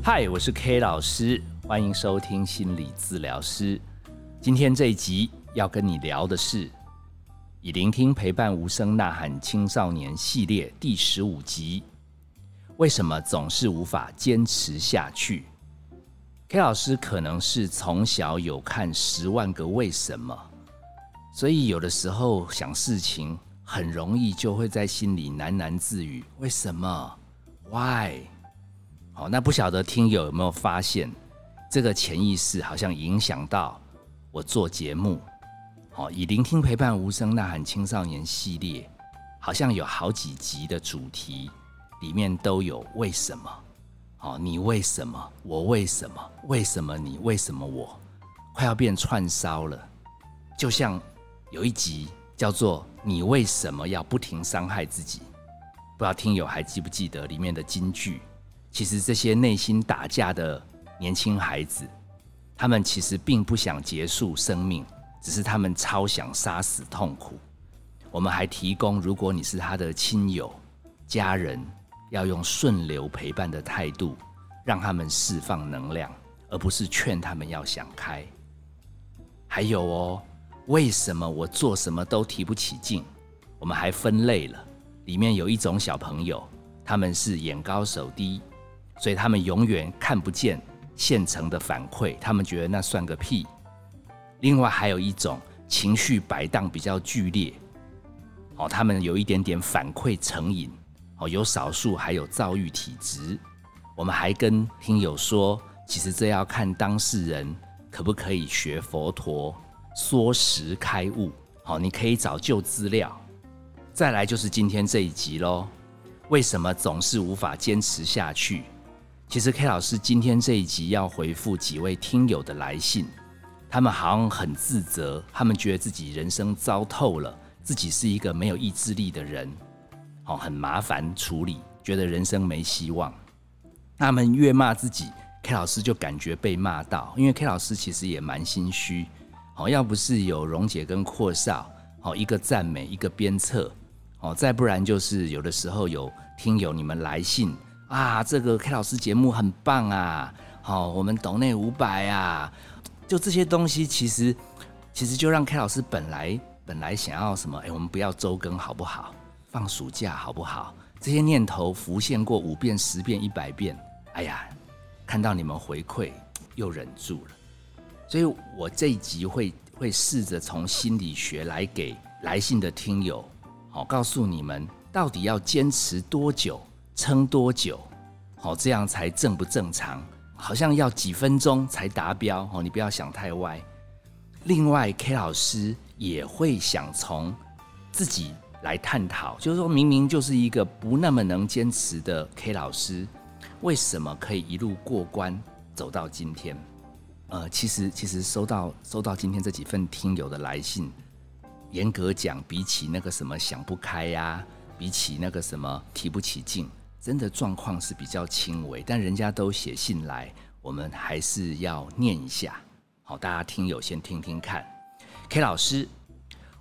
嗨，我是 K 老师，欢迎收听心理治疗师。今天这一集要跟你聊的是以聆听陪伴无声呐喊青少年系列第十五集。为什么总是无法坚持下去？K 老师可能是从小有看《十万个为什么》，所以有的时候想事情很容易就会在心里喃喃自语：为什么？Why？好，那不晓得听友有没有发现，这个潜意识好像影响到我做节目。好，以聆听陪伴无声呐喊青少年系列，好像有好几集的主题里面都有为什么？好，你为什么？我为什么？为什么你？为什么我？快要变串烧了。就像有一集叫做“你为什么要不停伤害自己”，不知道听友还记不记得里面的金句？其实这些内心打架的年轻孩子，他们其实并不想结束生命，只是他们超想杀死痛苦。我们还提供，如果你是他的亲友、家人，要用顺流陪伴的态度，让他们释放能量，而不是劝他们要想开。还有哦，为什么我做什么都提不起劲？我们还分类了，里面有一种小朋友，他们是眼高手低。所以他们永远看不见现成的反馈，他们觉得那算个屁。另外还有一种情绪摆荡比较剧烈，哦，他们有一点点反馈成瘾，哦，有少数还有躁郁体质。我们还跟听友说，其实这要看当事人可不可以学佛陀缩时开悟。好，你可以找旧资料。再来就是今天这一集喽，为什么总是无法坚持下去？其实 K 老师今天这一集要回复几位听友的来信，他们好像很自责，他们觉得自己人生糟透了，自己是一个没有意志力的人，哦，很麻烦处理，觉得人生没希望。他们越骂自己，K 老师就感觉被骂到，因为 K 老师其实也蛮心虚，哦，要不是有蓉姐跟阔少，哦，一个赞美，一个鞭策，哦，再不然就是有的时候有听友你们来信。啊，这个 K 老师节目很棒啊！好，我们岛内五百啊，就这些东西，其实其实就让 K 老师本来本来想要什么？哎，我们不要周更好不好？放暑假好不好？这些念头浮现过五遍、十遍、一百遍，哎呀，看到你们回馈又忍住了。所以我这一集会会试着从心理学来给来信的听友，好，告诉你们到底要坚持多久。撑多久？好，这样才正不正常？好像要几分钟才达标哦，你不要想太歪。另外，K 老师也会想从自己来探讨，就是说明明就是一个不那么能坚持的 K 老师，为什么可以一路过关走到今天？呃，其实其实收到收到今天这几份听友的来信，严格讲，比起那个什么想不开呀，比起那个什么提不起劲。真的状况是比较轻微，但人家都写信来，我们还是要念一下。好，大家听友先听听看。K 老师，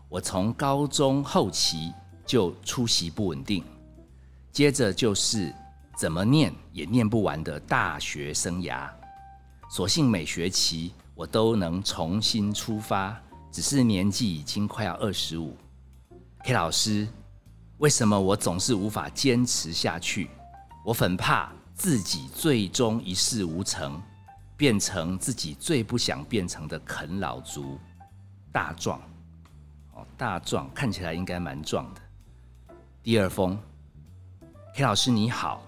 我从高中后期就出席不稳定，接着就是怎么念也念不完的大学生涯。所幸每学期我都能重新出发，只是年纪已经快要二十五。K 老师。为什么我总是无法坚持下去？我很怕自己最终一事无成，变成自己最不想变成的啃老族。大壮，哦，大壮看起来应该蛮壮的。第二封，K 老师你好，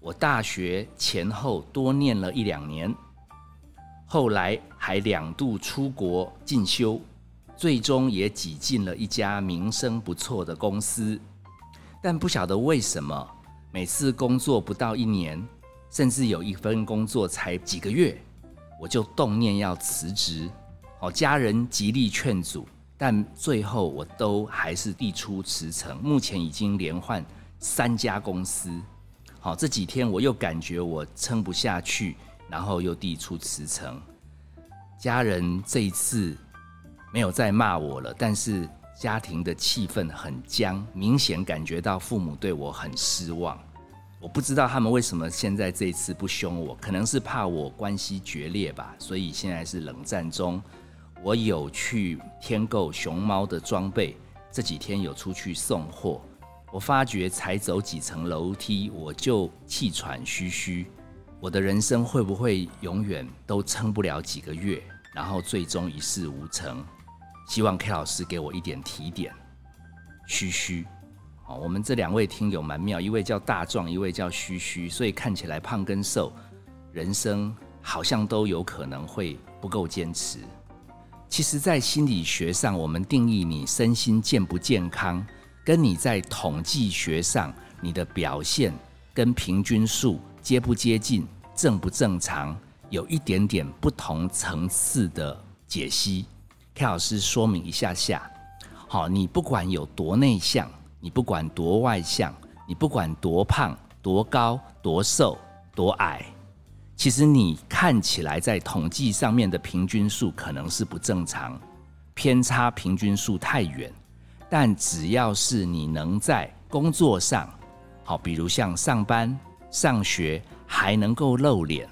我大学前后多念了一两年，后来还两度出国进修，最终也挤进了一家名声不错的公司。但不晓得为什么，每次工作不到一年，甚至有一份工作才几个月，我就动念要辞职。好，家人极力劝阻，但最后我都还是递出辞呈。目前已经连换三家公司。好，这几天我又感觉我撑不下去，然后又递出辞呈。家人这一次没有再骂我了，但是。家庭的气氛很僵，明显感觉到父母对我很失望。我不知道他们为什么现在这次不凶我，可能是怕我关系决裂吧，所以现在是冷战中。我有去添购熊猫的装备，这几天有出去送货。我发觉才走几层楼梯，我就气喘吁吁。我的人生会不会永远都撑不了几个月，然后最终一事无成？希望 K 老师给我一点提点。嘘嘘，哦，我们这两位听友蛮妙，一位叫大壮，一位叫嘘嘘，所以看起来胖跟瘦，人生好像都有可能会不够坚持。其实，在心理学上，我们定义你身心健不健康，跟你在统计学上你的表现跟平均数。接不接近，正不正常，有一点点不同层次的解析。K 老师说明一下下。好，你不管有多内向，你不管多外向，你不管多胖、多高、多瘦、多矮，其实你看起来在统计上面的平均数可能是不正常，偏差平均数太远。但只要是你能在工作上，好，比如像上班。上学还能够露脸，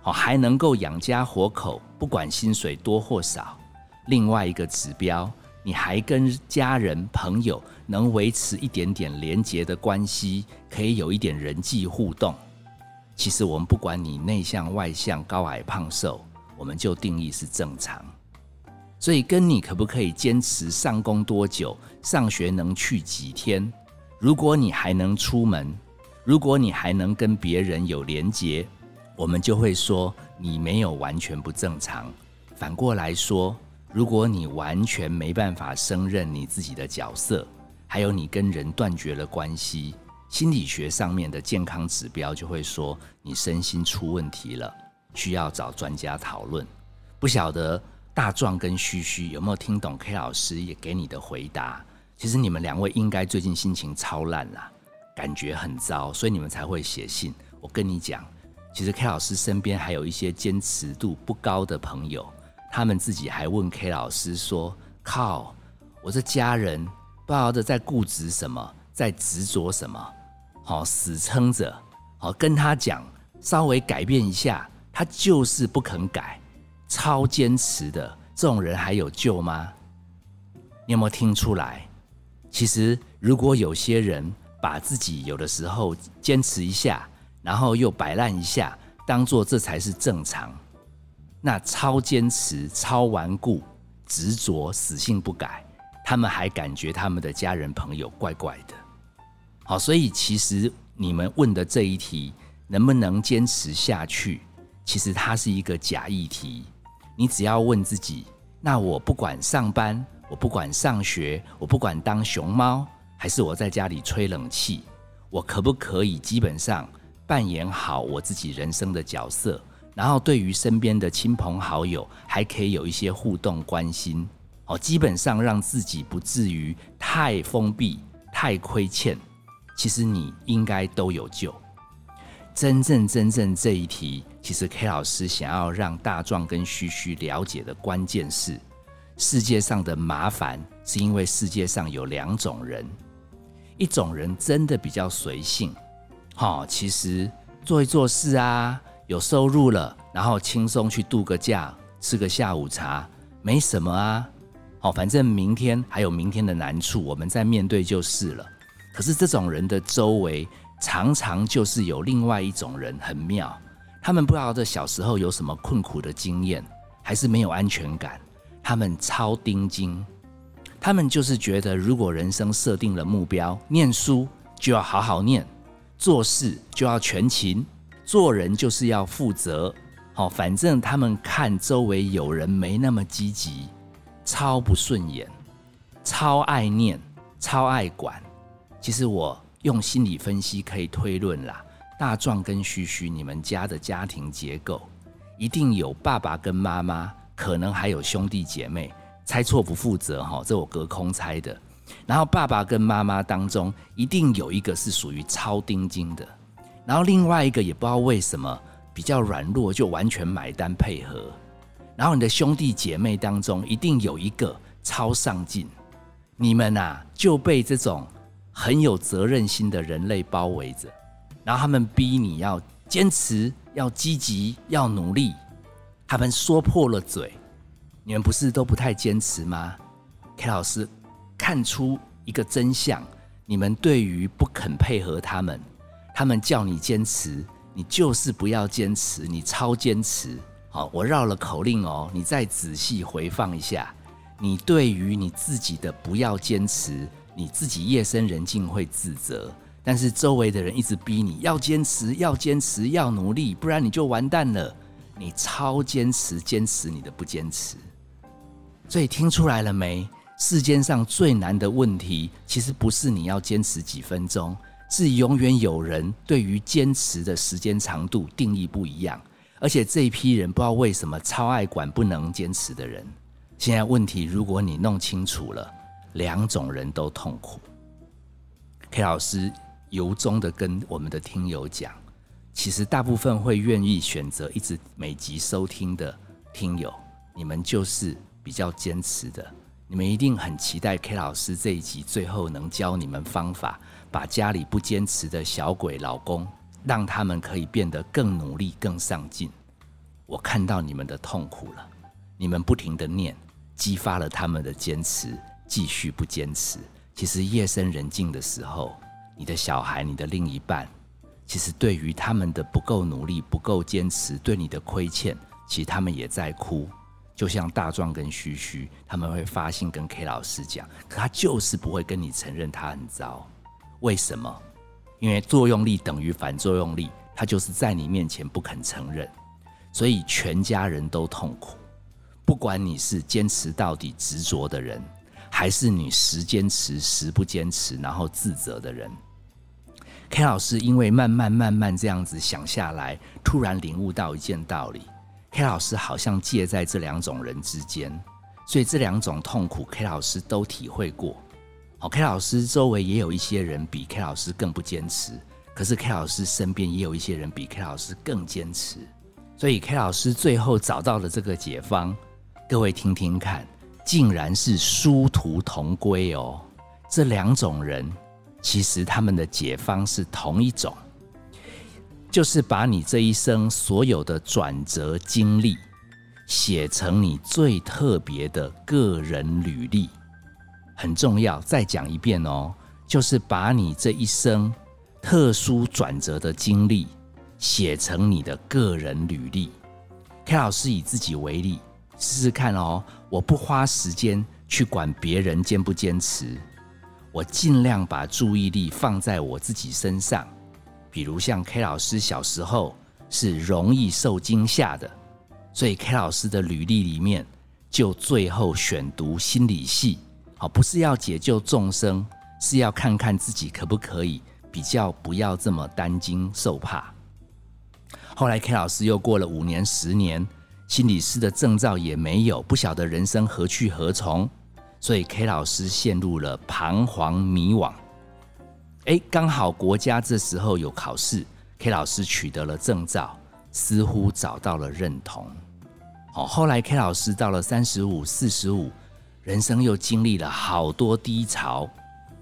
好，还能够养家活口，不管薪水多或少。另外一个指标，你还跟家人朋友能维持一点点连结的关系，可以有一点人际互动。其实我们不管你内向外向、高矮胖瘦，我们就定义是正常。所以跟你可不可以坚持上工多久，上学能去几天，如果你还能出门。如果你还能跟别人有连结，我们就会说你没有完全不正常。反过来说，如果你完全没办法胜任你自己的角色，还有你跟人断绝了关系，心理学上面的健康指标就会说你身心出问题了，需要找专家讨论。不晓得大壮跟嘘嘘有没有听懂 K 老师也给你的回答？其实你们两位应该最近心情超烂啦。感觉很糟，所以你们才会写信。我跟你讲，其实 K 老师身边还有一些坚持度不高的朋友，他们自己还问 K 老师说：“靠，我这家人不知道在固执什么，在执着什么？好，死撑着，好跟他讲，稍微改变一下，他就是不肯改，超坚持的这种人还有救吗？你有没有听出来？其实如果有些人。把自己有的时候坚持一下，然后又摆烂一下，当做这才是正常。那超坚持、超顽固、执着、死性不改，他们还感觉他们的家人朋友怪怪的。好，所以其实你们问的这一题能不能坚持下去，其实它是一个假议题。你只要问自己：那我不管上班，我不管上学，我不管当熊猫。还是我在家里吹冷气，我可不可以基本上扮演好我自己人生的角色？然后对于身边的亲朋好友，还可以有一些互动关心，哦，基本上让自己不至于太封闭、太亏欠。其实你应该都有救。真正真正这一题，其实 K 老师想要让大壮跟嘘嘘了解的关键是：世界上的麻烦是因为世界上有两种人。一种人真的比较随性，好，其实做一做事啊，有收入了，然后轻松去度个假，吃个下午茶，没什么啊，好，反正明天还有明天的难处，我们再面对就是了。可是这种人的周围，常常就是有另外一种人很妙，他们不知道这小时候有什么困苦的经验，还是没有安全感，他们超钉钉。他们就是觉得，如果人生设定了目标，念书就要好好念，做事就要全勤，做人就是要负责。好，反正他们看周围有人没那么积极，超不顺眼，超爱念，超爱管。其实我用心理分析可以推论啦，大壮跟嘘嘘，你们家的家庭结构一定有爸爸跟妈妈，可能还有兄弟姐妹。猜错不负责哈，这我隔空猜的。然后爸爸跟妈妈当中一定有一个是属于超钉精的，然后另外一个也不知道为什么比较软弱，就完全买单配合。然后你的兄弟姐妹当中一定有一个超上进，你们呐就被这种很有责任心的人类包围着。然后他们逼你要坚持、要积极、要努力。他们说破了嘴，你们不是都不太坚持吗？K 老师看出一个真相：你们对于不肯配合他们，他们叫你坚持，你就是不要坚持，你超坚持。好，我绕了口令哦，你再仔细回放一下。你对于你自己的不要坚持，你自己夜深人静会自责，但是周围的人一直逼你要坚持，要坚持，要努力，不然你就完蛋了。你超坚持，坚持你的不坚持，所以听出来了没？世间上最难的问题，其实不是你要坚持几分钟，是永远有人对于坚持的时间长度定义不一样，而且这一批人不知道为什么超爱管不能坚持的人。现在问题，如果你弄清楚了，两种人都痛苦。K 老师由衷的跟我们的听友讲。其实大部分会愿意选择一直每集收听的听友，你们就是比较坚持的。你们一定很期待 K 老师这一集最后能教你们方法，把家里不坚持的小鬼老公，让他们可以变得更努力、更上进。我看到你们的痛苦了，你们不停的念，激发了他们的坚持，继续不坚持。其实夜深人静的时候，你的小孩、你的另一半。其实对于他们的不够努力、不够坚持，对你的亏欠，其实他们也在哭。就像大壮跟嘘嘘，他们会发信跟 K 老师讲，可他就是不会跟你承认他很糟。为什么？因为作用力等于反作用力，他就是在你面前不肯承认，所以全家人都痛苦。不管你是坚持到底、执着的人，还是你时坚持时不坚持，然后自责的人。K 老师因为慢慢慢慢这样子想下来，突然领悟到一件道理：K 老师好像介在这两种人之间，所以这两种痛苦，K 老师都体会过。好，K 老师周围也有一些人比 K 老师更不坚持，可是 K 老师身边也有一些人比 K 老师更坚持，所以 K 老师最后找到了这个解方。各位听听看，竟然是殊途同归哦！这两种人。其实他们的解方是同一种，就是把你这一生所有的转折经历写成你最特别的个人履历，很重要。再讲一遍哦，就是把你这一生特殊转折的经历写成你的个人履历。K 老师以自己为例，试试看哦，我不花时间去管别人坚不坚持。我尽量把注意力放在我自己身上，比如像 K 老师小时候是容易受惊吓的，所以 K 老师的履历里面就最后选读心理系，好，不是要解救众生，是要看看自己可不可以比较不要这么担惊受怕。后来 K 老师又过了五年、十年，心理师的证照也没有，不晓得人生何去何从。所以 K 老师陷入了彷徨迷惘。哎，刚好国家这时候有考试，K 老师取得了证照，似乎找到了认同。好，后来 K 老师到了三十五、四十五，人生又经历了好多低潮，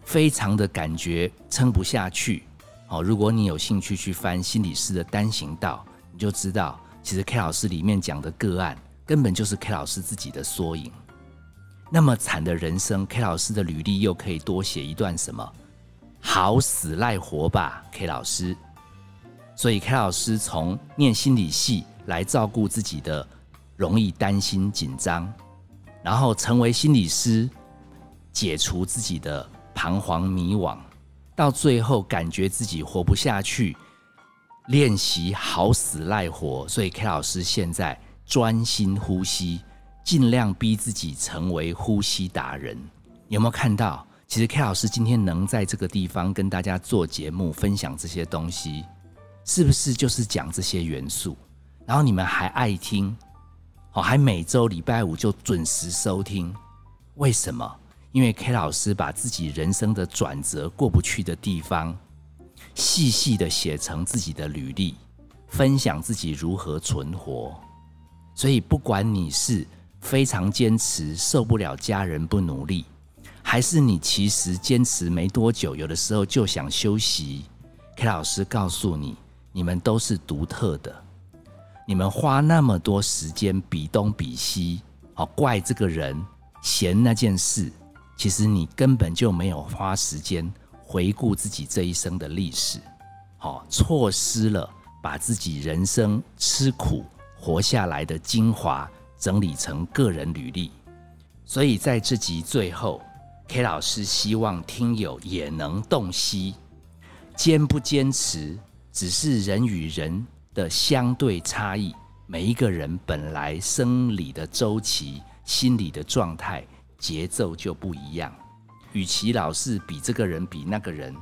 非常的感觉撑不下去。哦，如果你有兴趣去翻心理师的单行道，你就知道，其实 K 老师里面讲的个案，根本就是 K 老师自己的缩影。那么惨的人生，K 老师的履历又可以多写一段什么？好死赖活吧，K 老师。所以 K 老师从念心理系来照顾自己的容易担心紧张，然后成为心理师，解除自己的彷徨迷惘，到最后感觉自己活不下去，练习好死赖活。所以 K 老师现在专心呼吸。尽量逼自己成为呼吸达人，有没有看到？其实 K 老师今天能在这个地方跟大家做节目，分享这些东西，是不是就是讲这些元素？然后你们还爱听，哦，还每周礼拜五就准时收听，为什么？因为 K 老师把自己人生的转折、过不去的地方，细细的写成自己的履历，分享自己如何存活。所以不管你是。非常坚持，受不了家人不努力，还是你其实坚持没多久，有的时候就想休息。K 老师告诉你，你们都是独特的。你们花那么多时间比东比西，好怪这个人，嫌那件事，其实你根本就没有花时间回顾自己这一生的历史，好错失了把自己人生吃苦活下来的精华整理成个人履历。所以在这集最后，K 老师希望听友也能洞悉。坚不坚持，只是人与人的相对差异。每一个人本来生理的周期、心理的状态、节奏就不一样。与其老是比这个人比那个人，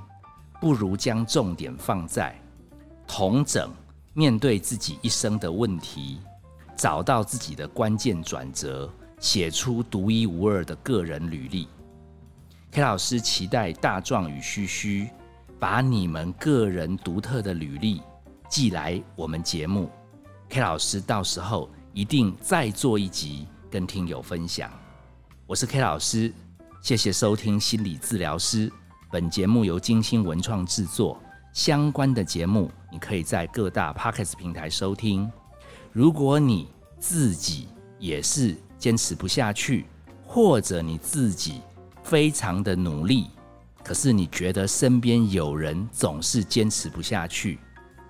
不如将重点放在同整，面对自己一生的问题，找到自己的关键转折，写出独一无二的个人履历。K 老师期待大壮与嘘嘘。把你们个人独特的履历寄来我们节目，K 老师到时候一定再做一集跟听友分享。我是 K 老师，谢谢收听心理治疗师。本节目由金星文创制作，相关的节目你可以在各大 Podcast 平台收听。如果你自己也是坚持不下去，或者你自己非常的努力。可是你觉得身边有人总是坚持不下去，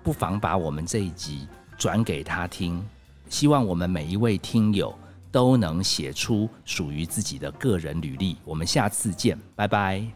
不妨把我们这一集转给他听。希望我们每一位听友都能写出属于自己的个人履历。我们下次见，拜拜。